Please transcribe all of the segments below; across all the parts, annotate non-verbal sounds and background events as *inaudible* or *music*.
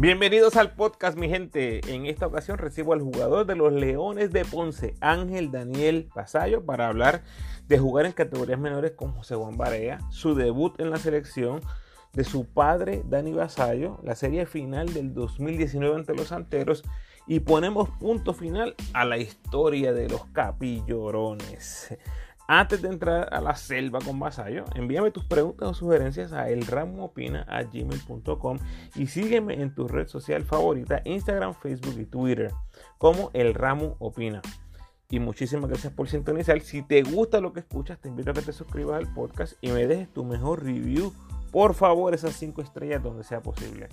Bienvenidos al podcast, mi gente. En esta ocasión recibo al jugador de los Leones de Ponce, Ángel Daniel Pasayo, para hablar de jugar en categorías menores con José Juan Barea, su debut en la selección, de su padre Dani Basayo, la serie final del 2019 ante los Santeros y ponemos punto final a la historia de los capillorones. Antes de entrar a la selva con Vasallo, envíame tus preguntas o sugerencias a elramopina.gmail.com y sígueme en tu red social favorita, Instagram, Facebook y Twitter, como El Ramo Opina. Y muchísimas gracias por sintonizar. Si te gusta lo que escuchas, te invito a que te suscribas al podcast y me dejes tu mejor review. Por favor, esas 5 estrellas donde sea posible.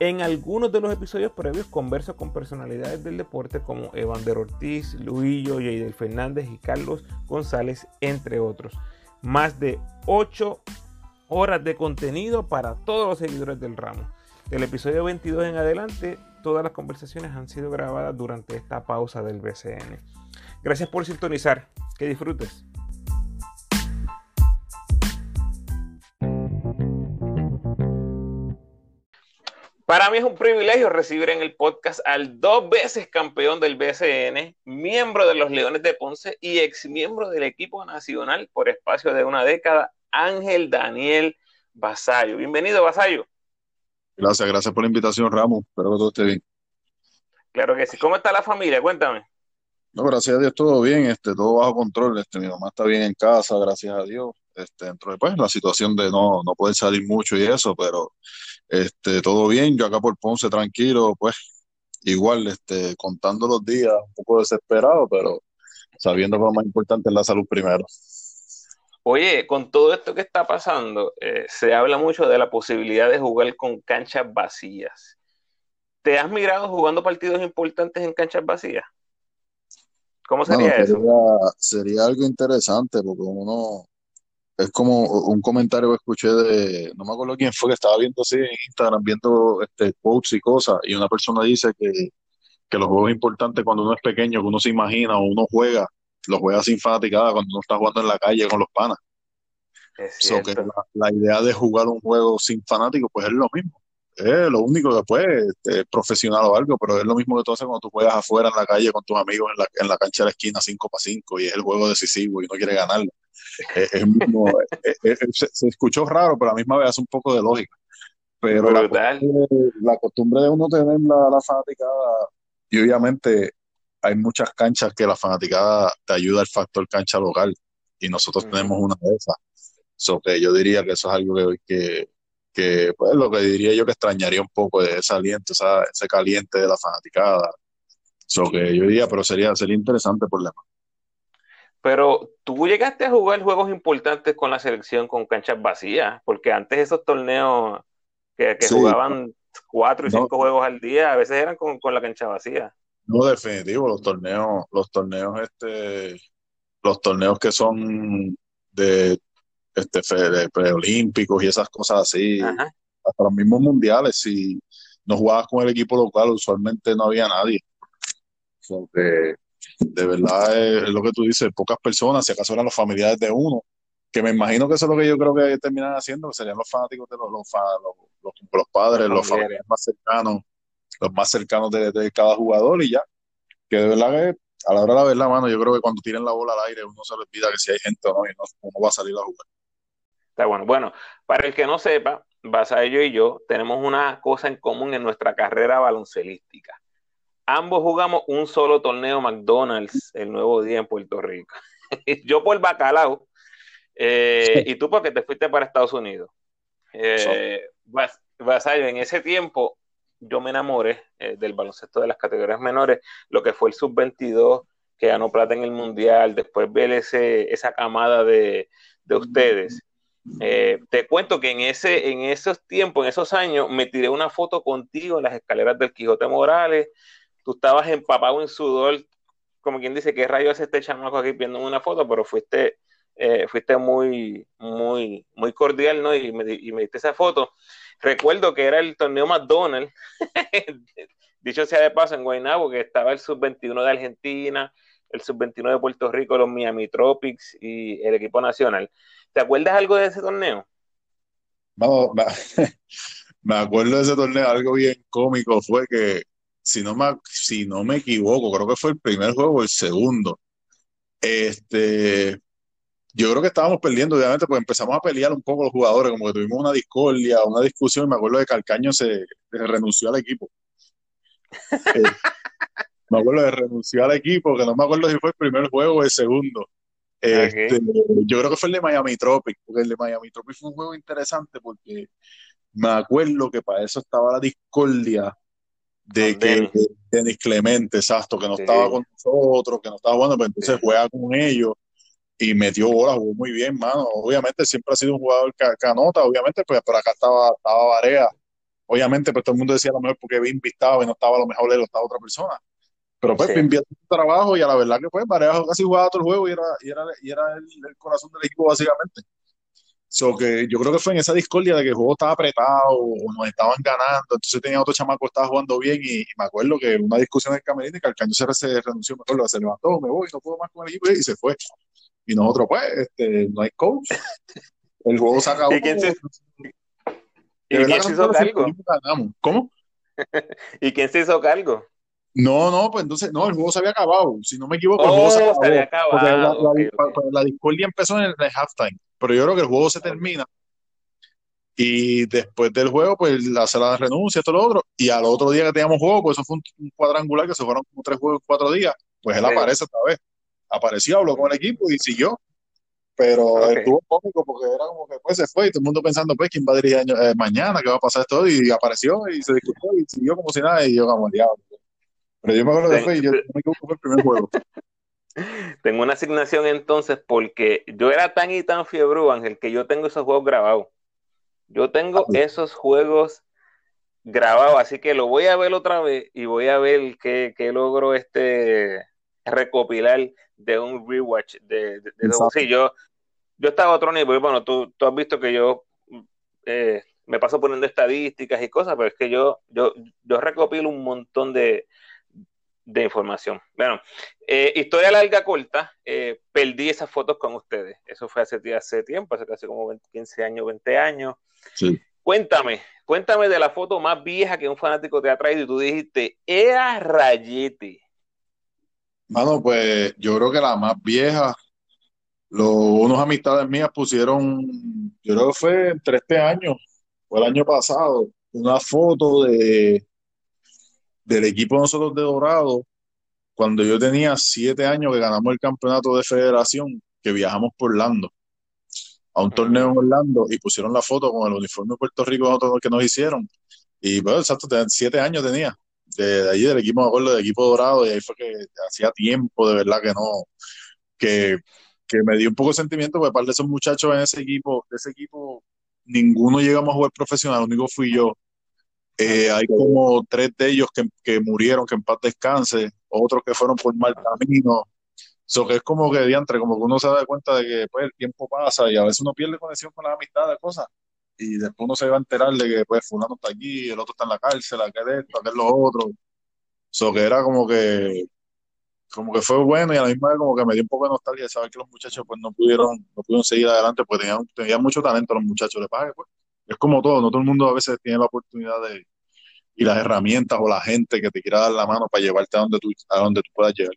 En algunos de los episodios previos converso con personalidades del deporte como Evander Ortiz, Luillo, Yeidel Fernández y Carlos González, entre otros. Más de 8 horas de contenido para todos los seguidores del ramo. Del episodio 22 en adelante, todas las conversaciones han sido grabadas durante esta pausa del BCN. Gracias por sintonizar. Que disfrutes. Para mí es un privilegio recibir en el podcast al dos veces campeón del BCN, miembro de los Leones de Ponce y ex miembro del equipo nacional por espacio de una década, Ángel Daniel Basayo. Bienvenido, Basayo. Gracias, gracias por la invitación, Ramos. Espero que todo esté bien. Claro que sí. ¿Cómo está la familia? Cuéntame. No, gracias a Dios todo bien, este, todo bajo control. Este, mi mamá está bien en casa, gracias a Dios. Este, dentro de pues, la situación de no, no poder salir mucho y eso, pero este, todo bien, yo acá por Ponce tranquilo, pues igual, este, contando los días, un poco desesperado, pero sabiendo que lo más importante es la salud primero. Oye, con todo esto que está pasando, eh, se habla mucho de la posibilidad de jugar con canchas vacías. ¿Te has mirado jugando partidos importantes en canchas vacías? ¿Cómo sería, eso? Sería algo interesante porque uno, es como un comentario que escuché de, no me acuerdo quién fue, que estaba viendo así en Instagram, viendo este quotes y cosas, y una persona dice que, que los juegos importantes cuando uno es pequeño, que uno se imagina o uno juega, los juega sin fanaticada cuando uno está jugando en la calle con los panas. So que la, idea de jugar un juego sin fanáticos, pues es lo mismo. Es lo único que puede, es profesional o algo, pero es lo mismo que tú haces cuando tú juegas afuera en la calle con tus amigos en la, en la cancha de la esquina 5 para 5 y es el juego decisivo y no quiere ganarlo. *laughs* Es, se, escuchó raro, pero a la misma vez hace un poco de lógica. Pero la costumbre, de uno tener la, la fanaticada, y obviamente hay muchas canchas que la fanaticada te ayuda el factor cancha local, y nosotros tenemos una de esas. So que yo diría que eso es algo que, que, que pues lo que diría yo que extrañaría un poco de ese aliento, ese caliente de la fanaticada. So que yo diría, pero sería, sería interesante por demás. Pero tú llegaste a jugar juegos importantes con la selección con canchas vacías, porque antes esos torneos que, jugaban cuatro y cinco juegos al día, a veces eran con, la cancha vacía. No, definitivo, los torneos, los torneos, este, los torneos que son de este preolímpicos y esas cosas así, hasta los mismos mundiales, si no jugabas con el equipo local, usualmente no había nadie de verdad es, lo que tú dices, pocas personas, si acaso eran los familiares de uno, que me imagino que eso es lo que yo creo que terminan haciendo, que serían los fanáticos de los, los, los, padres, los familiares más cercanos, los más cercanos de, cada jugador y ya. Que de verdad que a la hora de la verdad, mano, yo creo que cuando tiren la bola al aire uno se le olvida que si hay gente o no y no, uno va a salir a jugar. Está bueno. Bueno, para el que no sepa, ello y yo tenemos una cosa en común en nuestra carrera baloncelística ambos jugamos un solo torneo McDonald's el nuevo día en Puerto Rico. *laughs* yo por bacalao eh, y tú porque te fuiste para Estados Unidos. Eh, en ese tiempo yo me enamoré eh, del baloncesto de las categorías menores, lo que fue el sub-22 que ganó plata en el mundial, después ver ese, esa camada de, de ustedes. Eh, te cuento que en, ese, en esos tiempos, en esos años, me tiré una foto contigo en las escaleras del Quijote Morales, tú estabas empapado en sudor, como quien dice, ¿qué rayos hace este chamaco aquí viendo una foto? Pero fuiste, eh, fuiste muy, muy, muy cordial, ¿no? Y me, diste esa foto. Recuerdo que era el torneo McDonald's, *laughs* dicho sea de paso, en Guaynabo, que estaba el sub-21 de Argentina, el sub-21 de Puerto Rico, los Miami Tropics y el equipo nacional. ¿Te acuerdas algo de ese torneo? Vamos, *laughs* me acuerdo de ese torneo, algo bien cómico fue que, si no me, si no me equivoco, creo que fue el primer juego o el segundo. Este, yo creo que estábamos perdiendo, obviamente, pues empezamos a pelear un poco los jugadores, como que tuvimos una discordia, una discusión, y me acuerdo de Calcaño se, renunció al equipo. *laughs* Eh, me acuerdo de renunció al equipo, que no me acuerdo si fue el primer juego o el segundo. Este, yo creo que fue el de Miami Tropic, porque el de Miami Tropic fue un juego interesante porque me acuerdo que para eso estaba la discordia de que Denis Clemente, exacto, que no estaba con nosotros, que no estaba jugando, pero entonces juega con ellos y metió bola, jugó muy bien, mano. Obviamente siempre ha sido un jugador que, anota, obviamente, pues por acá estaba, estaba Varea. Obviamente, pues todo el mundo decía a lo mejor porque Bimbi estaba y no estaba a lo mejor él estaba otra persona. Pero pues sí. su trabajo y a la verdad que pues Varea casi jugaba todo el juego y era, y era, y era el, corazón del equipo básicamente. So que yo creo que fue en esa discordia de que el juego estaba apretado o nos estaban ganando, entonces tenía otro chamaco que estaba jugando bien y, me acuerdo que una discusión en el camerino y que Alcaño se, se renunció, me acuerdo, se levantó, me voy, no puedo más con el equipo y se fue. Y nosotros, pues, este, no hay coach. El juego se acabó. ¿Y quién se, ¿Y quién se hizo cargo? ¿Cómo? *laughs* ¿Y quién se hizo cargo? No, no, pues entonces, no, el juego se había acabado. Si no me equivoco, el juego se, oh, había acabado. La, okay, okay. la, discordia empezó en el, halftime, pero yo creo que el juego se termina. Y después del juego, pues la renuncia, esto lo otro. Y al otro día que teníamos juego, pues eso fue un, cuadrangular que se fueron como tres juegos en cuatro días. Pues él aparece otra vez apareció, habló con el equipo y siguió. Pero estuvo cómico porque era como que pues se fue y todo el mundo pensando, pues, ¿quién va a dirigir eh, mañana? ¿Qué va a pasar esto? Y apareció y se discutió y siguió como si nada y yo como diablo. Pero yo me acuerdo de fue y yo me equivoco fue el primer juego. *laughs* Tengo una asignación entonces porque yo era tan y tan fiebre, Ángel, que yo tengo esos juegos grabados. Yo tengo ah, esos juegos grabados, así que lo voy a ver otra vez y voy a ver qué, qué logro este recopilar de un rewatch de, de, Sí, yo, yo estaba a otro nivel. Bueno, tú, tú has visto que yo eh, me paso poniendo estadísticas y cosas, pero es que yo, yo, yo recopilo un montón de, de información. Bueno, eh, historia larga, corta, eh, perdí esas fotos con ustedes. Eso fue hace, hace tiempo, hace casi como 15 años, 20 años. Sí. Cuéntame, cuéntame de la foto más vieja que un fanático te ha traído y tú dijiste, era Rayete. Mano, pues yo creo que la más vieja, los, unos amistades mías pusieron, yo creo que fue entre este año o el año pasado, una foto de del equipo nosotros de Dorado, cuando yo tenía siete años que ganamos el campeonato de federación, que viajamos por Orlando, a un torneo en Orlando, y pusieron la foto con el uniforme de Puerto Rico que nos hicieron. Y bueno, exacto, siete años tenía de, ahí del equipo, me acuerdo, del equipo dorado, y ahí fue que hacía tiempo de verdad que no, que, que me dio un poco de sentimiento, porque aparte de esos muchachos en ese equipo, de ese equipo, ninguno llegamos a jugar profesional, único fui yo. Eh, hay como tres de ellos que, que, murieron, que en paz descanse, otros que fueron por mal camino. Eso que es como que diantre, como que uno se da cuenta de que pues, el tiempo pasa y a veces uno pierde conexión con las amistades, cosas y después uno se va a enterar de que pues fulano está aquí, el otro está en la cárcel, aquel esto, aquel lo otro. Eso que era como que como que fue bueno y a la misma vez como que me dio un poco de nostalgia de saber que los muchachos pues no pudieron, no pudieron seguir adelante, pues tenían, tenían mucho talento los muchachos, de pague, pues. Es como todo, no todo el mundo a veces tiene la oportunidad de y las herramientas o la gente que te quiera dar la mano para llevarte a donde tú, a donde tú puedas llegar.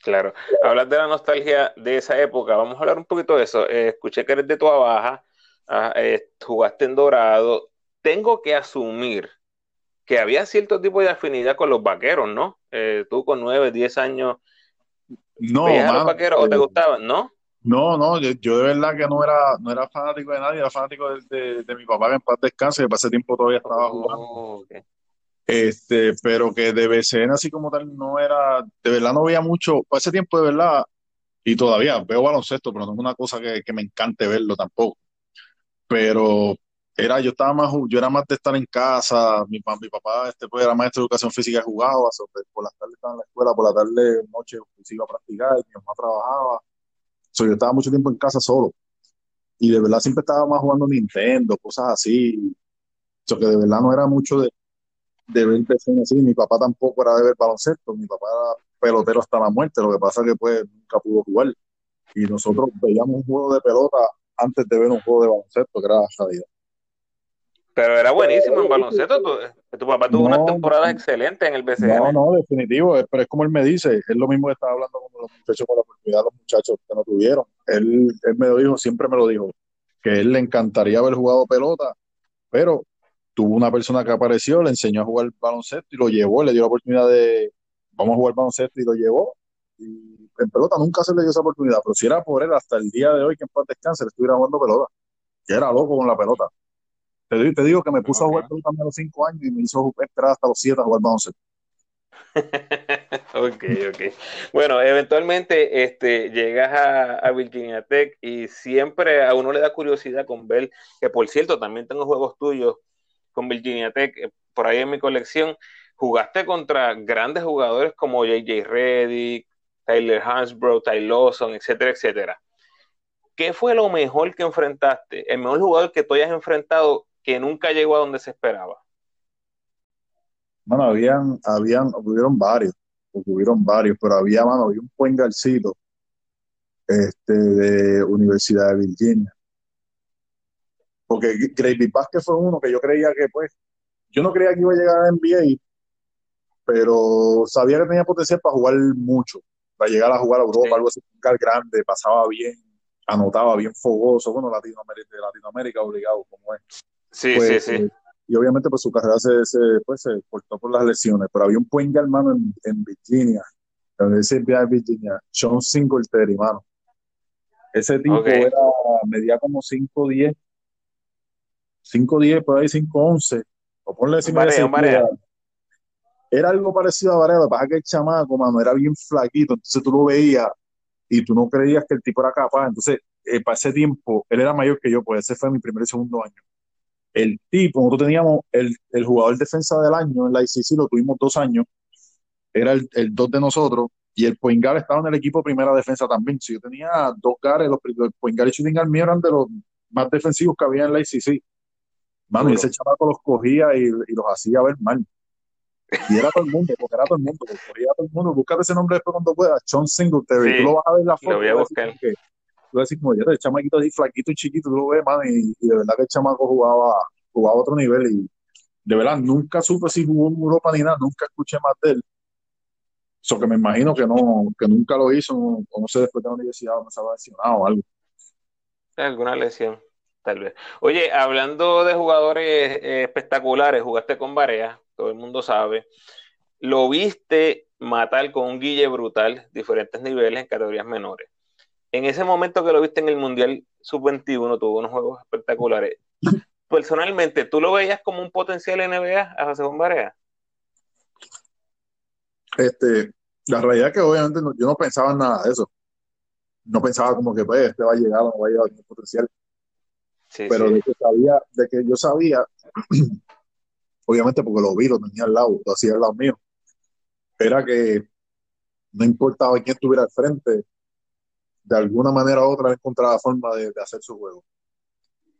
Claro. Hablar de la nostalgia de esa época, vamos a hablar un poquito de eso. Eh, escuché que eres de tu Baja, Ah, eh, jugaste en Dorado, tengo que asumir que había cierto tipo de afinidad con los vaqueros, ¿no? Eh, tú con nueve, diez años, no, los vaqueros o te gustaban, no? No, no, yo, de verdad que no era, no era fanático de nadie, era fanático de, de, mi papá que en paz descanse, que para ese tiempo todavía estaba oh, jugando. Este, pero que de BCN así como tal no era, de verdad no veía mucho, para ese tiempo de verdad, y todavía veo baloncesto, pero no es una cosa que, que me encante verlo tampoco pero era, yo estaba más, yo era más de estar en casa, mi, mi papá este, pues, era maestro de educación física y jugaba, por las tardes estaba en la escuela, por la tarde, noche, pues, iba a practicar, mi mamá trabajaba, so, yo estaba mucho tiempo en casa solo, y de verdad siempre estaba más jugando Nintendo, cosas así, so, de verdad no era mucho de, de ver así, mi papá tampoco era de ver baloncesto, mi papá era pelotero hasta la muerte, lo que pasa es que pues nunca pudo jugar, y nosotros veíamos un juego de pelota antes de ver un juego de baloncesto, que era la realidad. Pero era buenísimo en baloncesto. Tu, tu papá tuvo unas temporadas excelentes en el BCN. No, no, definitivo. Pero es como él me dice. Es lo mismo que estaba hablando con los muchachos con la oportunidad los muchachos que no tuvieron. Él, él me lo dijo, siempre me lo dijo, que él le encantaría haber jugado pelota, pero tuvo una persona que apareció, le enseñó a jugar baloncesto y lo llevó, le dio la oportunidad de, vamos a jugar baloncesto y lo llevó. Y en pelota nunca se le dio esa oportunidad, pero si era por él hasta el día de hoy que en paz descanse, le estuviera jugando pelota. Ya era loco con la pelota. Te, te digo que me puso a jugar pelota a los cinco años y me hizo esperar hasta los siete a jugar baloncesto. *laughs* ok, ok. Bueno, eventualmente este, llegas a, a, Virginia Tech y siempre a uno le da curiosidad con ver, que por cierto, también tengo juegos tuyos con Virginia Tech eh, por ahí en mi colección. Jugaste contra grandes jugadores como JJ Reddick, Tyler Hansbrough, Ty Lawson, etcétera, etcétera. ¿Qué fue lo mejor que enfrentaste? El mejor jugador que tú hayas enfrentado que nunca llegó a donde se esperaba. Bueno, habían, habían, hubieron varios, hubieron varios, pero había, mano, había un buen garcito este, de Universidad de Virginia. Porque Gravy Vázquez fue uno que yo creía que, pues, yo no creía que iba a llegar a NBA, pero sabía que tenía potencial para jugar mucho, para llegar a jugar a Europa, algo así, un grande, pasaba bien, anotaba bien fogoso, bueno, Latinoamérica, Latinoamérica obligado como es. Sí, sí, sí. Eh, y obviamente pues su carrera se, se, pues, se cortó por las lesiones, pero había un point hermano en, en Virginia, en ese de Virginia, Sean Singletary, hermano. Ese tipo era, medía como 5'10, 5'10, por ahí 5'11, o ponle de Era algo parecido a Varela, pasa que el chamaco, mano, era bien flaquito, entonces tú lo veías y tú no creías que el tipo era capaz. Entonces, eh, para ese tiempo, él era mayor que yo, pues ese fue mi primer y segundo año el tipo, nosotros teníamos el, el jugador defensa del año en la ICC, lo tuvimos dos años, era el, el dos de nosotros, y el point estaba en el equipo primera defensa también. Si yo tenía dos gares, los, los point y shooting guard mío eran de los más defensivos que había en la ICC. Mano, y ese chavaco los cogía y, y, los hacía ver mal. Y era todo el mundo, porque era todo el mundo, porque era todo el mundo. Búscate ese nombre después cuando puedas, John Singletary. Sí, tú lo vas a ver la foto. Lo voy a buscar. Que, tú como yo, el chamaquito así flaquito y chiquito, tú lo ves, man, y, de verdad que el chamaco jugaba, jugaba a otro nivel y de verdad nunca supe si jugó en Europa ni nada, nunca escuché más de él. Eso que me imagino que no, que nunca lo hizo, o no sé, después de la universidad, no se había lesionado o algo. Alguna lesión, tal vez. Oye, hablando de jugadores eh, espectaculares, jugaste con Barea, todo el mundo sabe. Lo viste matar con un guille brutal, diferentes niveles en categorías menores en ese momento que lo viste en el Mundial Sub-21, tuvo unos juegos espectaculares. *laughs* Personalmente, ¿tú lo veías como un potencial NBA a José Barea? Este, la realidad es que obviamente yo no pensaba en nada de eso. No pensaba como que pues, este va a llegar o no va a llegar a potencial. Sí, Pero sí. De, que sabía, de que yo sabía, *clears throat* obviamente porque lo vi, lo tenía al lado, lo hacía al lado mío, era que no importaba quién estuviera al frente, de alguna manera u otra encontraba forma de, de, hacer su juego.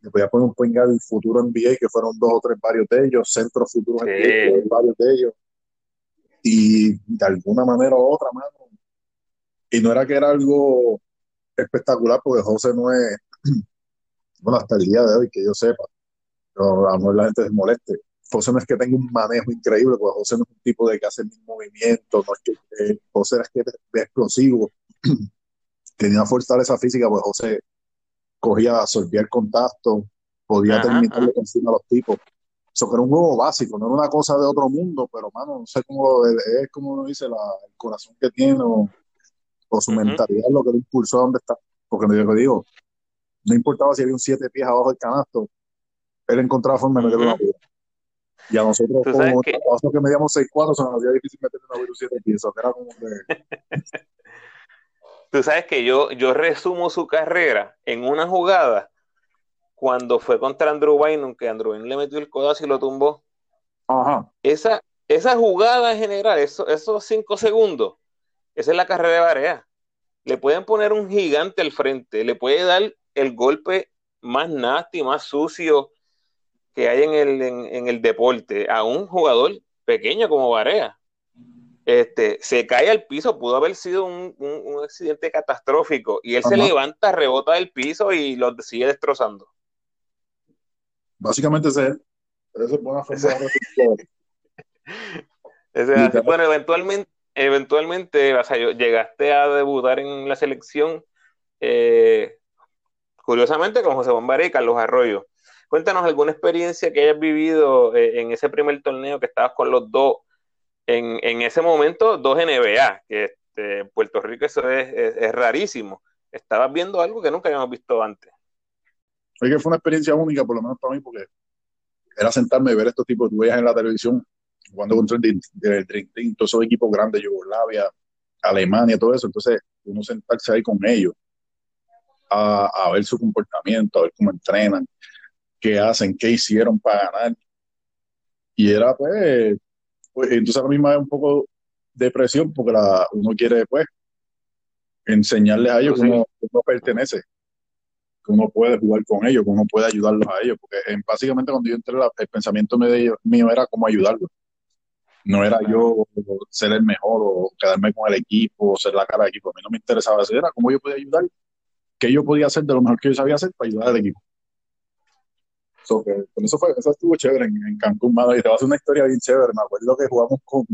Le podía poner un point guard futuro NBA, que fueron dos o tres varios de ellos, centros futuros sí. NBA, varios de ellos. Y de alguna manera u otra, mano. Y no era que era algo espectacular, porque José no es, *clears throat* bueno, hasta el día de hoy, que yo sepa, pero a lo mejor la gente se moleste. José no es que tenga un manejo increíble, porque José no es un tipo de que hace mil movimientos, no es que eh, José es que es explosivo *clears throat* tenía una fortaleza física, pues José cogía, absorbía el contacto, podía terminar encima a los tipos. Eso era un juego básico, no era una cosa de otro mundo, pero mano, no sé cómo es como uno dice, la, el corazón que tiene o, o su uh -huh. mentalidad lo que lo impulsó a donde está. Porque lo que digo, no importaba si había un siete pies abajo del canasto, él encontraba forma de meter una vida. Y a nosotros, como que... nosotros que medíamos 6'4, se nos hacía difícil meter una siete pies. Era como que... *laughs* Tú sabes que yo, yo resumo su carrera en una jugada cuando fue contra Andrew Bynum, que Andrew Bynum le metió el codazo y lo tumbó. Ajá. Esa, esa jugada en general, eso, esos cinco segundos, esa es la carrera de Barea. Le pueden poner un gigante al frente, le puede dar el golpe más nasty, más sucio que hay en el, en, en el deporte a un jugador pequeño como Barea este, se cae al piso, pudo haber sido un, un, un accidente catastrófico, y él Ajá. se levanta, rebota del piso y lo sigue destrozando. Básicamente es él. Esa es buena forma de *laughs* Bueno, eventualmente, eventualmente o sea, llegaste a debutar en la selección, eh, curiosamente, con José Bombaré y Carlos Arroyo. Cuéntanos alguna experiencia que hayas vivido eh, en ese primer torneo que estabas con los dos, en, en ese momento, dos NBA, que este, en Puerto Rico eso es, es rarísimo. Estabas viendo algo que nunca habíamos visto antes. Fue que fue una experiencia única, por lo menos para mí, porque era sentarme y ver estos tipos, tú veías en la televisión, jugando contra el Dream Team, todos esos equipos grandes, Yugoslavia, Alemania, todo eso, entonces uno sentarse ahí con ellos, a, ver su comportamiento, a ver cómo entrenan, qué hacen, qué hicieron para ganar. Y era pues, pues entonces a mí me da un poco de presión porque la, uno quiere pues enseñarles a ellos cómo, cómo pertenece que uno puede jugar con ellos, que uno puede ayudarlos a ellos, porque en, básicamente cuando yo entré, el pensamiento mío era cómo ayudarlos. No era yo ser el mejor o quedarme con el equipo o ser la cara del equipo. A mí no me interesaba eso, era cómo yo podía ayudar, qué yo podía hacer de lo mejor que yo sabía hacer para ayudar al equipo. So, que, con eso, fue, eso estuvo chévere en, Cancún, Y te voy a hacer una historia bien chévere. Me acuerdo que jugamos con,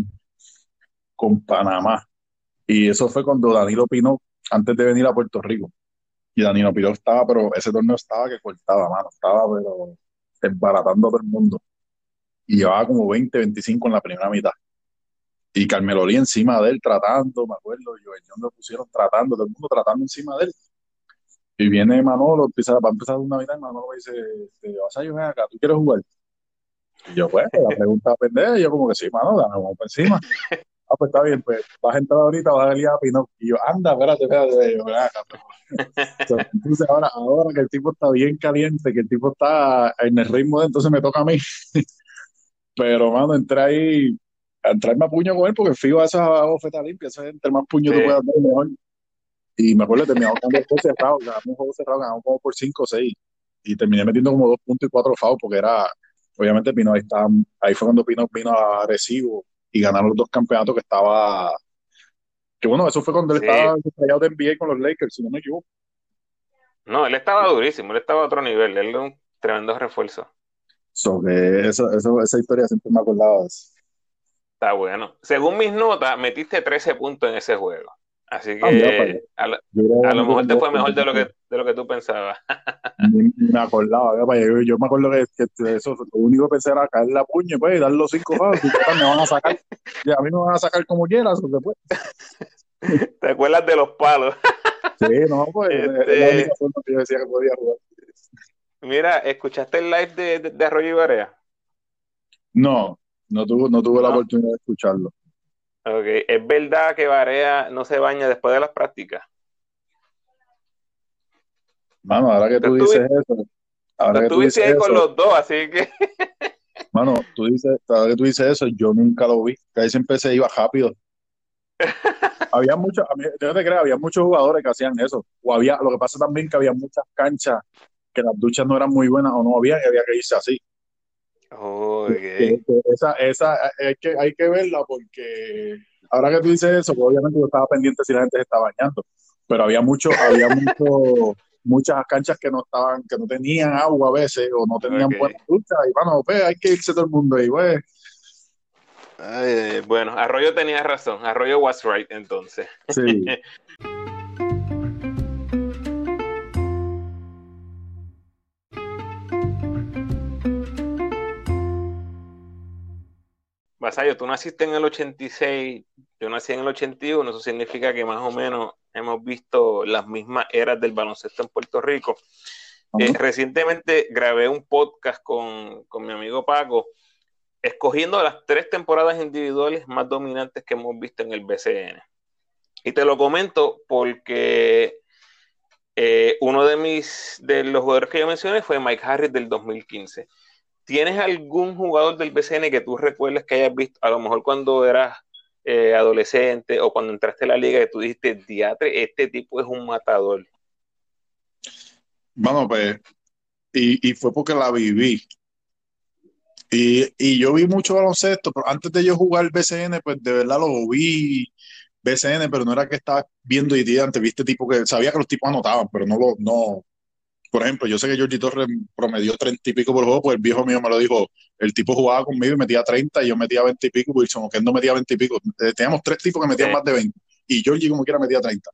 con Panamá. Y eso fue cuando Danilo Pino, antes de venir a Puerto Rico, y Danilo Piro estaba, pero ese torneo estaba que cortaba, mano. Estaba, pero desbaratando a todo el mundo. Y llevaba como 20, 25 en la primera mitad. Y Carmelo Lee encima de él tratando, me acuerdo, yo lo pusieron tratando, todo el mundo tratando encima de él. Y viene Manolo, empieza, va a empezar una mitad y Manolo me dice, vas a ven acá, ¿tú quieres jugar? Y yo, pues, la pregunta pendeja, y yo como que sí, mano, dame, vamos por encima. ah, pues está bien, pues vas a entrar ahorita, vas a salir a Pino. Y yo, anda, espérate, espérate. Yo, acá, entonces ahora, ahora que el tipo está bien caliente, que el tipo está en el ritmo de entonces me toca a mí. *laughs* Pero, mano, entré ahí entrarme a puño con él porque fijo a esa bofeta limpia, eso es entre más puño sí. tú puedas dar mejor. Y me acuerdo terminamos con dos cerrados, ganamos un juego cerrado, ganamos como por 5 o 6. Y terminé metiendo como dos puntos y cuatro fouls porque era, obviamente Pino ahí estaba, ahí fue cuando Pino vino a Recibo y ganaron los dos campeonatos que estaba. Que bueno, eso fue cuando él estaba estrellado de NBA con los Lakers, si no me equivoco. No, él estaba durísimo, él estaba a otro nivel, él era un tremendo refuerzo. So que eso, eso, esa historia siempre me acordaba de eso. Está bueno. Según mis notas, metiste 13 puntos en ese juego. Así ah, que a, lo, a, lo mejor te fue mejor de lo que, de lo que tú pensabas. me acordaba, yo, yo, me acuerdo que, que, eso, lo único que pensé era caer la puña pues, y dar los cinco pasos, y me van a sacar, *laughs* y a mí me van a sacar como quieras, después. ¿Te acuerdas de los palos? sí, no, pues este... la única forma que yo decía que podía jugar. Mira, ¿escuchaste el live de, de, de Arroyo Ibarea? No, no tuve, no tuve no. la oportunidad de escucharlo. ¿Es verdad que Barea no se baña después de las prácticas? Mano, ahora que tú, dices eso. Ahora que tú dices ahí con los dos, así que. *laughs* Mano, tú dices, ahora que tú dices eso, yo nunca lo vi. Que ahí siempre se iba rápido. *laughs* había muchos, yo te creo, había muchos jugadores que hacían eso. O había, lo que pasa también que había muchas canchas que las duchas no eran muy buenas o no había y había que irse así. Oh, okay. Esa, esa hay que, hay que verla porque ahora que tú dices eso, pues obviamente yo estaba pendiente si la gente se estaba bañando, pero había mucho, había *laughs* mucho, muchas canchas que no estaban, que no tenían agua a veces o no tenían okay. buena ducha y bueno, pues hay que irse todo el mundo ahí, pues. Ay, bueno, Arroyo tenía razón, Arroyo was right entonces. Sí. *laughs* Vasallo, tú naciste en el 86, yo nací en el 81, eso significa que más o menos hemos visto las mismas eras del baloncesto en Puerto Rico. Uh -huh. eh, recientemente grabé un podcast con, con, mi amigo Paco, escogiendo las tres temporadas individuales más dominantes que hemos visto en el BCN. Y te lo comento porque eh, uno de mis de los jugadores que yo mencioné fue Mike Harris del 2015. ¿Tienes algún jugador del BCN que tú recuerdes que hayas visto, a lo mejor cuando eras eh, adolescente o cuando entraste a la liga, que tú dijiste, diatre, este tipo es un matador? Bueno, pues, y, y fue porque la viví. Y, y, yo vi mucho baloncesto, pero antes de yo jugar BCN, pues de verdad lo vi BCN, pero no era que estaba viendo IT antes, viste tipo que sabía que los tipos anotaban, pero no lo, no, por ejemplo, yo sé que Georgie Torres promedió 30 y pico por juego, pues el viejo mío me lo dijo, el tipo jugaba conmigo y metía 30 y yo metía 20 y pico, Wilson que no metía 20 y pico. Eh, teníamos tres tipos que metían más de 20 y Georgie como quiera metía 30.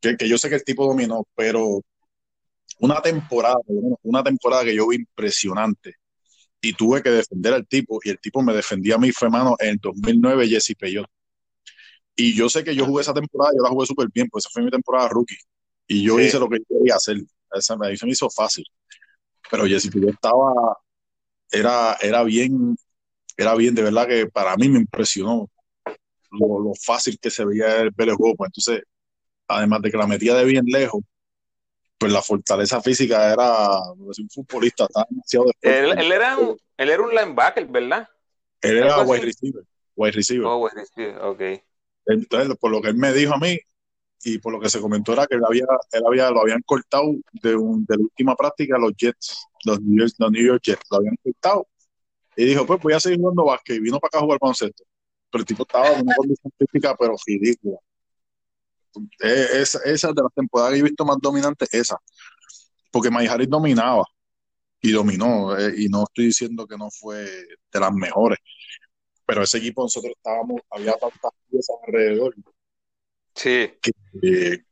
Que, que yo sé que el tipo dominó, pero una temporada, una temporada que yo vi impresionante y tuve que defender al tipo y el tipo me defendía a mí fue mano en el 2009 Jesse Peyot. Y yo sé que yo jugué esa temporada, yo la jugué súper bien, pues esa fue mi temporada rookie. Y yo hice lo que quería hacer. Esa me, me hizo fácil. Pero Jesse Peyot estaba, era, era bien, era bien, de verdad que para mí me impresionó lo, lo fácil que se veía el, ver el juego. Pues entonces, además de que la metía de bien lejos, pues la fortaleza física era un futbolista, estaba demasiado él, él, era un, él era un linebacker, ¿verdad? Él era wide receiver, wide receiver. Oh, wide receiver, ok. Entonces, por lo que él me dijo a mí y por lo que se comentó era que él había, él había, lo habían cortado de, un, de la última práctica los Jets, los New, York, los New York Jets, lo habían cortado. Y dijo, pues voy a seguir jugando básquet. Y vino para acá a jugar baloncesto. Pero el tipo estaba en una condición física, pero ridícula. Esa, esa de las temporadas que he visto más dominante, esa. Porque Mike Harris dominaba y dominó. Eh, y no estoy diciendo que no fue de las mejores. Pero ese equipo nosotros estábamos, había tantas piezas alrededor. Sí. Que,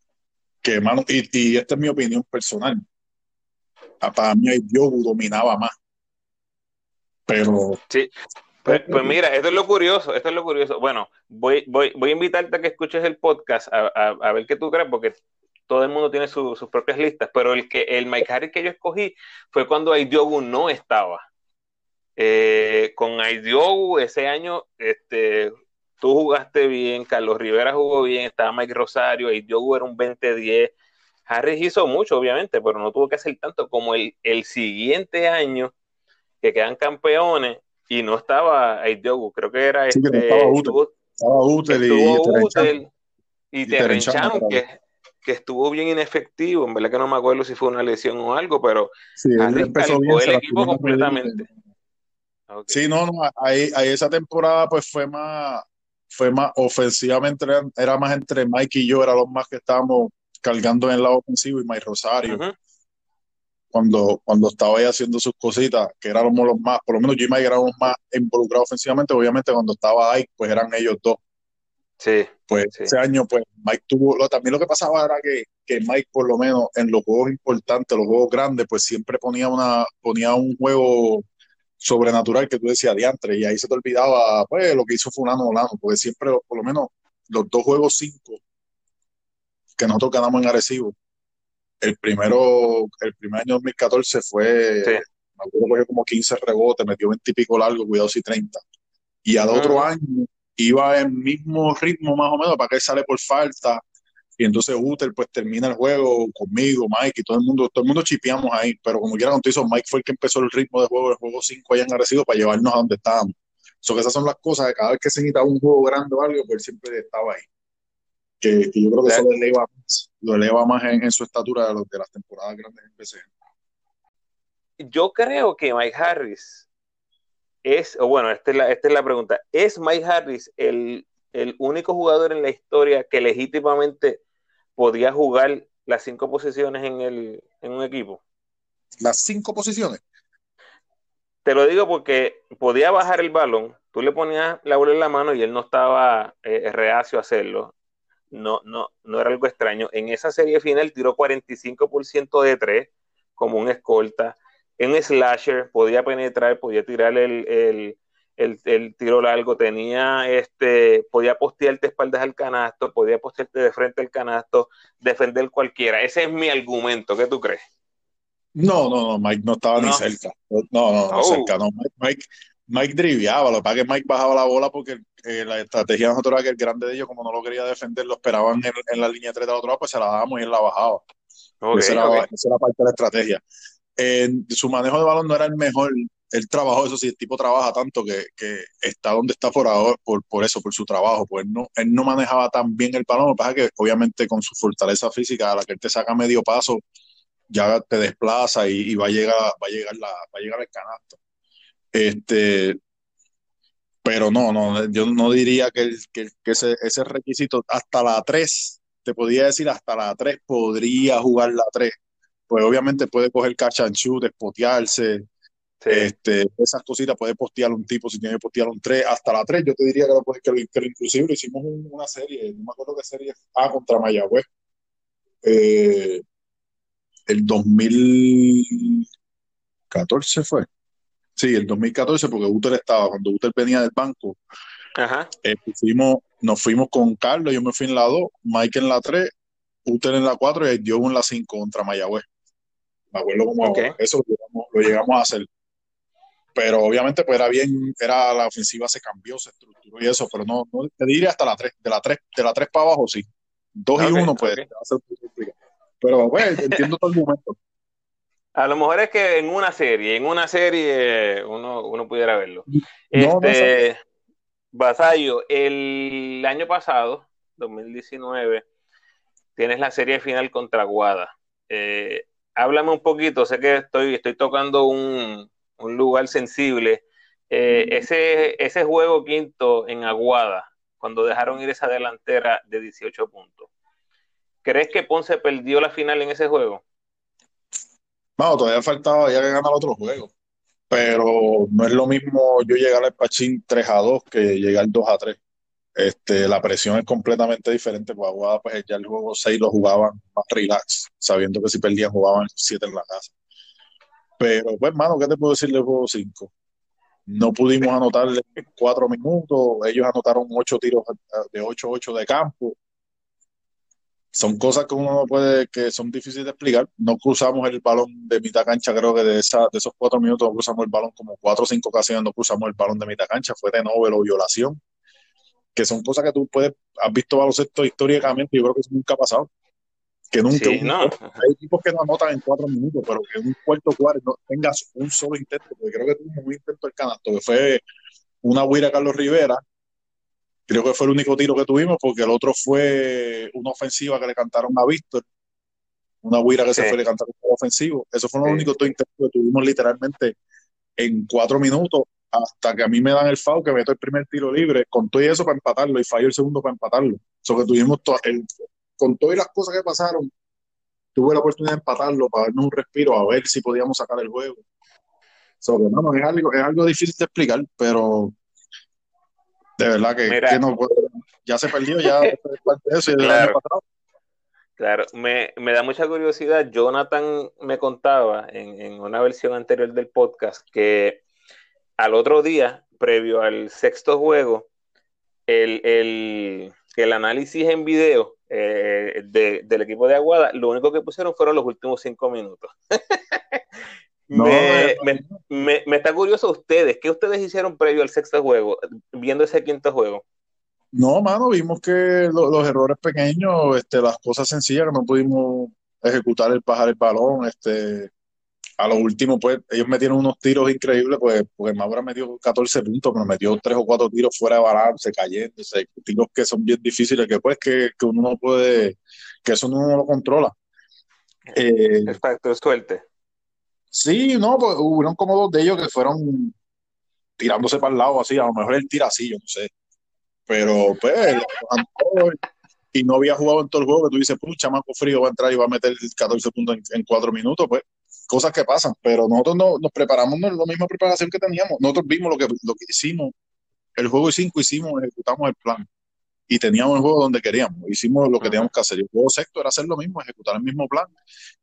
que mano, y, y, esta es mi opinión personal. Para mí, Yogu dominaba más. Pero. Sí. Pues, pues, mira, esto es lo curioso, esto es lo curioso. Bueno, voy, voy, voy a invitarte a que escuches el podcast a, a, a ver qué tú crees, porque todo el mundo tiene su, sus propias listas, pero el que el Mike Harris que yo escogí fue cuando Aidiogu no estaba. Eh, con Aidiogu ese año, este, tú jugaste bien, Carlos Rivera jugó bien, estaba Mike Rosario, Aidiogu era un 20-10. Harris hizo mucho, obviamente, pero no tuvo que hacer tanto como el, el siguiente año que quedan campeones y no estaba Aidiogu, creo que era sí, este, que estaba útil, estaba útil y, y Terrenchano, que, que estuvo bien inefectivo, en verdad que no me acuerdo si fue una lesión o algo, pero sí, empezó bien, el equipo completamente. Okay. Sí, no, no, ahí, ahí, esa temporada pues fue más, fue más ofensivamente, era, era, más entre Mike y yo, era los más que estábamos cargando en el lado ofensivo y Mike Rosario. Uh -huh cuando, cuando estaba ahí haciendo sus cositas, que éramos los más, por lo menos yo y Mike éramos más involucrados ofensivamente, obviamente cuando estaba ahí, pues eran ellos dos. Sí. Pues sí. ese año, pues Mike tuvo, lo, también lo que pasaba era que, que Mike, por lo menos en los juegos importantes, los juegos grandes, pues siempre ponía, una, ponía un juego sobrenatural que tú decías diantre, y ahí se te olvidaba, pues, lo que hizo Fulano Olano, porque siempre, por lo menos, los dos juegos cinco que nosotros ganamos en Arecibo, el primero, el primer año 2014 fue, sí. me acuerdo que como 15 rebotes, metió 20 y pico largo, cuidado si 30. Y al uh -huh. otro año iba en mismo ritmo más o menos, para que sale por falta. Y entonces Uter pues termina el juego conmigo, Mike y todo el mundo, todo el mundo chipeamos ahí, pero como quiera contigo, Mike fue el que empezó el ritmo de juego, el juego 5 allá en Arecibo para llevarnos a donde estábamos. So que esas son las cosas, cada vez que se necesitaba un juego grande o algo, pues siempre estaba ahí. Que, que yo creo que eso lo eleva más, lo eleva más en, en su estatura de, los, de, las temporadas grandes en BCN. Yo creo que Mike Harris es, o bueno, esta es la, esta es la pregunta, ¿es Mike Harris el, el único jugador en la historia que legítimamente podía jugar las cinco posiciones en, el, en un equipo? ¿Las cinco posiciones? Te lo digo porque podía bajar el balón, tú le ponías la bola en la mano y él no estaba eh, reacio a hacerlo. No, no, no era algo extraño. En esa serie final tiró 45% de tres como un escolta. En slasher podía penetrar, podía tirar el, el, el, el, tiro largo, tenía este, podía postearte espaldas al canasto, podía postearte de frente al canasto, defender cualquiera. Ese es mi argumento. ¿Qué tú crees? No, no, no, Mike no estaba no. ni cerca. No, no, no, oh. cerca, no. Mike, Mike, Mike driviaba, lo que pasa es que Mike bajaba la bola porque eh, la estrategia de nosotros era que el grande de ellos, como no lo quería defender, lo esperaban en, en la línea 3 del otro lado, pues se la dábamos y él la bajaba. Okay, esa, era, okay. esa, era, parte de la estrategia. Eh, su manejo de balón no era el mejor, él trabajó, eso sí, el tipo trabaja tanto que, que está donde está por ahora, por, por eso, por su trabajo, pues él no, él no manejaba tan bien el balón, lo que pasa es que obviamente con su fortaleza física, a la que él te saca medio paso, ya te desplaza y, va a llegar, va a llegar la, va a llegar el canasto. Este, pero no, no, yo no diría que, que, que ese, ese, requisito hasta la 3, te podría decir hasta la 3 podría jugar la 3, pues obviamente puede coger catch and shoot, despotearse, este, esas cositas, puede postear un tipo si tiene que postear un 3, hasta la 3 yo te diría que lo, que, que inclusive hicimos una serie, no me acuerdo qué serie, A contra Mayagüez, eh, el 2014 fue, sí, el 2014 porque Uter estaba, cuando Uter venía del banco, Ajá. Eh, fuimos, nos fuimos con Carlos, yo me fui en la 2, Mike en la 3, Uter en la 4 y dio en la 5 contra Mayagüez. Me acuerdo como eso lo llegamos, a hacer. Pero obviamente pues era bien, era la ofensiva se cambió, se estructuró y eso, pero no, no te diría hasta la 3, de la 3, de la 3 para abajo sí. 2 y 1 pues Pero bueno, entiendo todo el momento. A lo mejor es que en una serie, en una serie uno, uno pudiera verlo. este, Basayo, el año pasado, 2019, tienes la serie final contra Guada. Eh, háblame un poquito, sé que estoy, estoy tocando un, lugar sensible. Eh, ese, ese juego quinto en Aguada, cuando dejaron ir esa delantera de 18 puntos. ¿Crees que Ponce perdió la final en ese juego? No, todavía faltaba ya que ganar otro juego pero no es lo mismo yo llegar al Pachín 3 a 2 que llegar 2 a 3. Este, la presión es completamente diferente, pues Aguada pues ya el juego 6 lo jugaban más relax, sabiendo que si perdían jugaban 7 en la casa. Pero pues hermano, ¿qué te puedo decir del juego 5? No pudimos *laughs* anotarle 4 minutos, ellos anotaron 8 tiros de 8-8 de campo, son cosas que uno no puede, que son difíciles de explicar. No cruzamos el balón de mitad cancha, creo que de, esa, de esos cuatro minutos no cruzamos el balón como cuatro o cinco ocasiones, no cruzamos el balón de mitad cancha, fue de novel o violación, que son cosas que tú puedes, has visto baloncesto históricamente yo creo que eso nunca ha pasado. Que nunca, hay equipos que no anotan en cuatro minutos, pero que en un cuarto cuarto no tengas un solo intento, porque creo que tuvimos un intento el canasto, que fue una huira Carlos Rivera, Creo que fue el único tiro que tuvimos porque el otro fue una ofensiva que le cantaron a Víctor, una huira que se fue le cantaron un ofensivo. Esos fueron los únicos dos intentos que tuvimos literalmente en cuatro minutos hasta que a mí me dan el foul, que meto el primer tiro libre, con todo eso para empatarlo y fallo el segundo para empatarlo. Eso que tuvimos el, con todas las cosas que pasaron, tuve la oportunidad de empatarlo para darnos un respiro, a ver si podíamos sacar el juego. So, no, es, algo, es algo difícil de explicar, pero de verdad que, ya se perdió, ya *laughs* eso claro, claro. Me, da mucha curiosidad. Jonathan me contaba en, una versión anterior del podcast que al otro día, previo al sexto juego, el, el, análisis en video eh, del equipo de Aguada, lo único que pusieron fueron los últimos cinco minutos. *laughs* me, me, está curioso ustedes, ¿qué ustedes hicieron previo al sexto juego, viendo ese quinto juego? No, mano, vimos que los errores pequeños, este, las cosas sencillas que no pudimos ejecutar el bajar el balón, este, a lo último, pues, ellos metieron unos tiros increíbles, pues, porque Maura metió 14 puntos, pero metió 3 o 4 tiros fuera de balance, cayéndose, tiros que son bien difíciles, que pues, que, que uno no puede, que eso uno no lo controla. Eh, el factor suerte. Sí, no, pues hubieron como dos de ellos que fueron tirándose para el lado así, a lo mejor él tira así, yo no sé. Pero pues, y no había jugado en todo el juego, que tú dices, pues, chamaco frío va a entrar y va a meter 14 puntos en, cuatro minutos, pues, cosas que pasan. Pero nosotros no, nos preparamos no, la misma preparación que teníamos. Nosotros vimos lo que, lo que hicimos, el juego y cinco hicimos, ejecutamos el plan y teníamos el juego donde queríamos. Hicimos lo que teníamos que hacer. el juego sexto era hacer lo mismo, ejecutar el mismo plan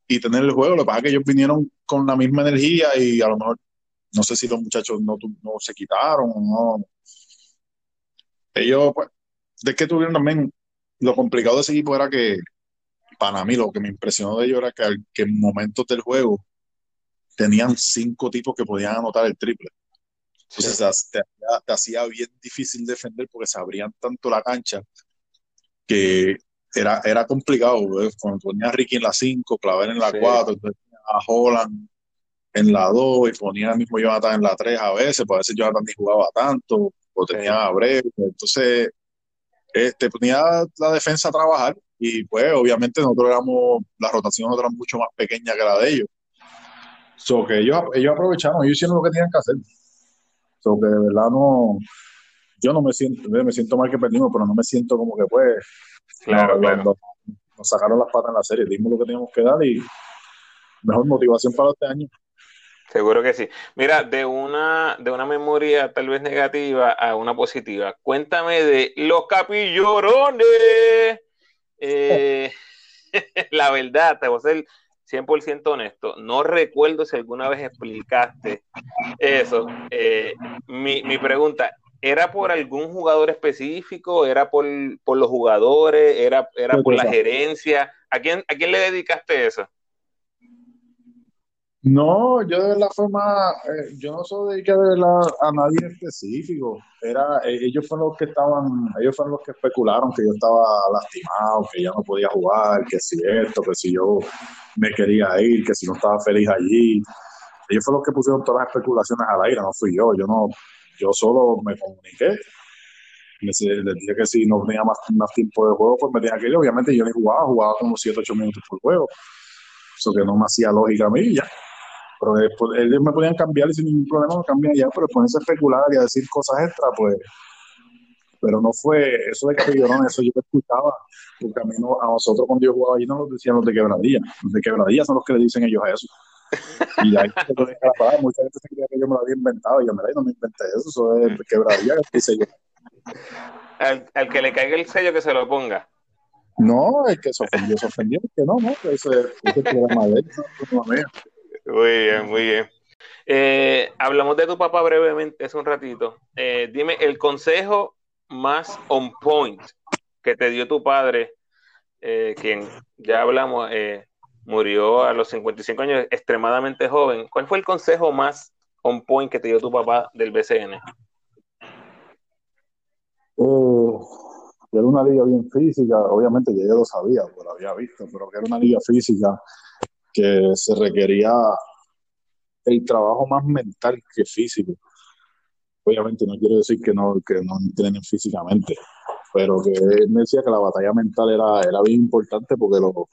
y tener el juego. Lo que pasa es que ellos vinieron con la misma energía y a lo mejor, no sé si los muchachos no, no se quitaron o no. Ellos, pues, de que tuvieron también, lo complicado de ese equipo era que, para mí, lo que me impresionó de ellos era que, que en momentos del juego tenían cinco tipos que podían anotar el triple. Entonces te, hacía bien difícil defender porque se abrían tanto la cancha que era, era complicado. Cuando ponía a Ricky en la 5, Claver en la 4, a Holland en la 2 y ponía al mismo Jonathan en la 3 a veces, pues a veces Jonathan ni jugaba tanto, o tenía a breve. Entonces, este, ponía la defensa a trabajar y pues obviamente nosotros éramos, la rotación era mucho más pequeña que la de ellos. So que ellos, ellos aprovecharon, ellos hicieron lo que tenían que hacer que de verdad no, yo no me siento, me siento mal que perdimos, pero no me siento como que pues, claro, nos sacaron las patas en la serie, dimos lo que teníamos que dar y mejor motivación para este año. Seguro que sí. Mira, de una, de una memoria tal vez negativa a una positiva, cuéntame de los capillorones. Eh, *laughs* la verdad, te voy a ser 100% honesto, no recuerdo si alguna vez explicaste eso. Eh, mi, mi, pregunta, ¿era por algún jugador específico? ¿Era por, por los jugadores? ¿Era, era por la gerencia? ¿A quién, ¿A quién le dedicaste eso? No, yo de la forma, eh, yo no soy dedicado a nadie específico. Era, eh, ellos fueron los que estaban, ellos fueron los que especularon que yo estaba lastimado, que ya no podía jugar, que si esto, que si yo me quería ir, que si no estaba feliz allí. Ellos fueron los que pusieron todas las especulaciones al aire, no fui yo. Yo no, yo solo me comuniqué. Les, dije que si no tenía más, más tiempo de juego, pues me tenía que ir. Obviamente yo ni jugaba, jugaba como 7, 8 minutos por juego. Eso que no me hacía lógica a mí ya pero después, ellos me podían cambiar y sin ningún problema me cambian ya, pero ponerse a especular y a decir cosas extra, pues. Pero no fue eso de capillorón, eso yo lo escuchaba, porque a, mí no, a nosotros cuando yo jugaba allí no nos decían los de quebradilla, los de quebradilla son los que le dicen ellos a eso. Y ahí se lo la palabra, mucha gente se creía que yo me lo había inventado, y yo, mira, no me inventé eso, eso es de quebradilla, dice yo. Al, al, que le caiga el sello que se lo ponga. No, el que se ofendió, se ofendió, el que no, no, ese, ese programa de él, no, no, muy bien, muy bien. Eh, hablamos de tu papá brevemente hace un ratito. Eh, dime el consejo más on point que te dio tu padre, eh, quien ya hablamos, murió a los 55 años, extremadamente joven. ¿Cuál fue el consejo más on point que te dio tu papá del BCN? que era una liga bien física, obviamente ya yo lo sabía, lo había visto, pero que era una liga física que se requería el trabajo más mental que físico. Obviamente no quiero decir que no, que no entrenen físicamente, pero que él me decía que la batalla mental era, era bien importante porque lo,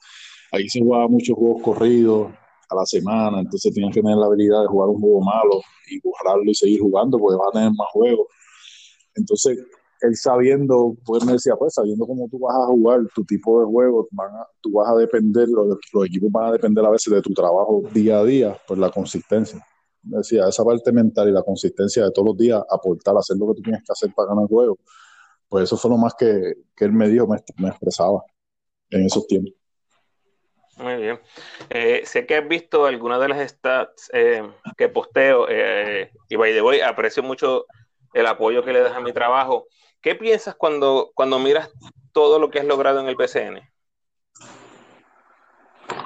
ahí se jugaba muchos juegos corridos a la semana, entonces tenías que tener la habilidad de jugar un juego malo y borrarlo y seguir jugando porque vas a tener más juegos. Entonces, él sabiendo, pues me decía, pues sabiendo cómo tú vas a jugar, tu tipo de juego, van tú vas a depender, los, equipos van a depender a veces de tu trabajo día a día, pues la consistencia. Me decía, esa parte mental y la consistencia de todos los días, aportar, hacer lo que tú tienes que hacer para ganar juego, pues eso fue lo más que, que él me dijo, me, me expresaba en esos tiempos. Muy bien. Eh, sé que has visto algunas de las stats eh, que posteo eh, y by the way, aprecio mucho el apoyo que le das a mi trabajo. ¿Qué piensas cuando, cuando miras todo lo que has logrado en el PCN?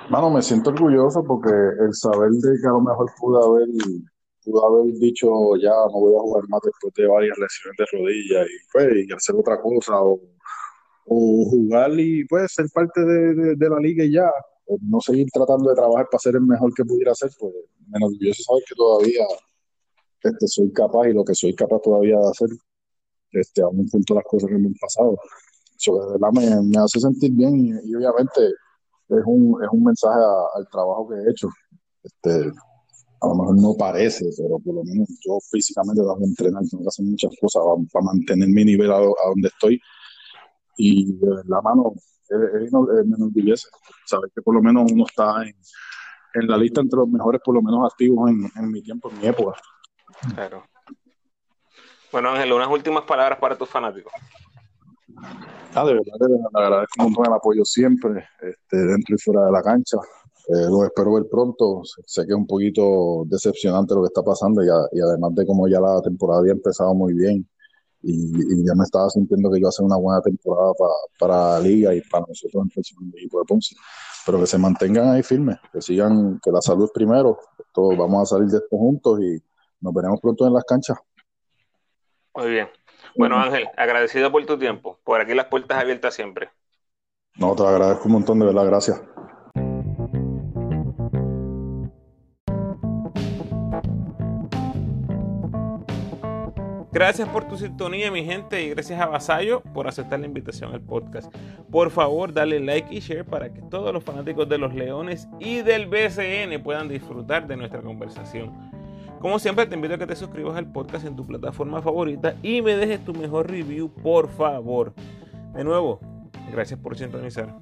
Mano, me siento orgulloso porque el saber de que a lo mejor pude haber, pude haber dicho ya no voy a jugar más después de varias lesiones de rodilla y, pues, y hacer otra cosa o, o, jugar y pues ser parte de, la liga y ya, o no seguir tratando de trabajar para ser el mejor que pudiera ser, pues me orgulloso saber que todavía este, soy capaz y lo que soy capaz todavía de hacer este, aún junto a las cosas que me han pasado. Eso de verdad me, me hace sentir bien y, y, obviamente es un, es un mensaje a, al trabajo que he hecho. Este, a lo mejor no parece, pero por lo menos yo físicamente tengo que entrenar, tengo que hacer muchas cosas para, mantener mi nivel a, a, donde estoy. Y de verdad, mano, es, me enorgullece saber que por lo menos uno está en, en, la lista entre los mejores, por lo menos activos en, en mi tiempo, en mi época. Claro. Bueno, Ángel, unas últimas palabras para tus fanáticos. Ah, de verdad, de verdad, agradezco un montón el apoyo siempre, este, dentro y fuera de la cancha. Eh, lo espero ver pronto. Sé que es un poquito decepcionante lo que está pasando y, a, y además de como ya la temporada había empezado muy bien y, y, ya me estaba sintiendo que iba a ser una buena temporada para, para la liga y para nosotros en el equipo de Ponce. Pero que se mantengan ahí firmes, que sigan, que la salud es primero. Todos vamos a salir de esto juntos y nos veremos pronto en las canchas. Muy bien. Bueno, Ángel, agradecido por tu tiempo. Por aquí las puertas abiertas siempre. No, te lo agradezco un montón, de verdad, gracias. Gracias por tu sintonía, mi gente, y gracias a Vasallo por aceptar la invitación al podcast. Por favor, dale like y share para que todos los fanáticos de los Leones y del BCN puedan disfrutar de nuestra conversación. Como siempre, te invito a que te suscribas al podcast en tu plataforma favorita y me dejes tu mejor review, por favor. De nuevo, gracias por sintonizar.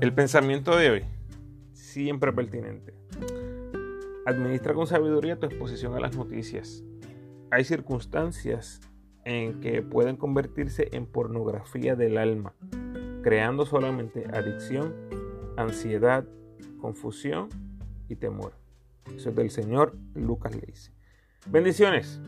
El pensamiento de hoy, siempre pertinente. Administra con sabiduría tu exposición a las noticias. Hay circunstancias en que pueden convertirse en pornografía del alma, creando solamente adicción, ansiedad, confusión y temor. Eso es del Señor Lucas le Bendiciones.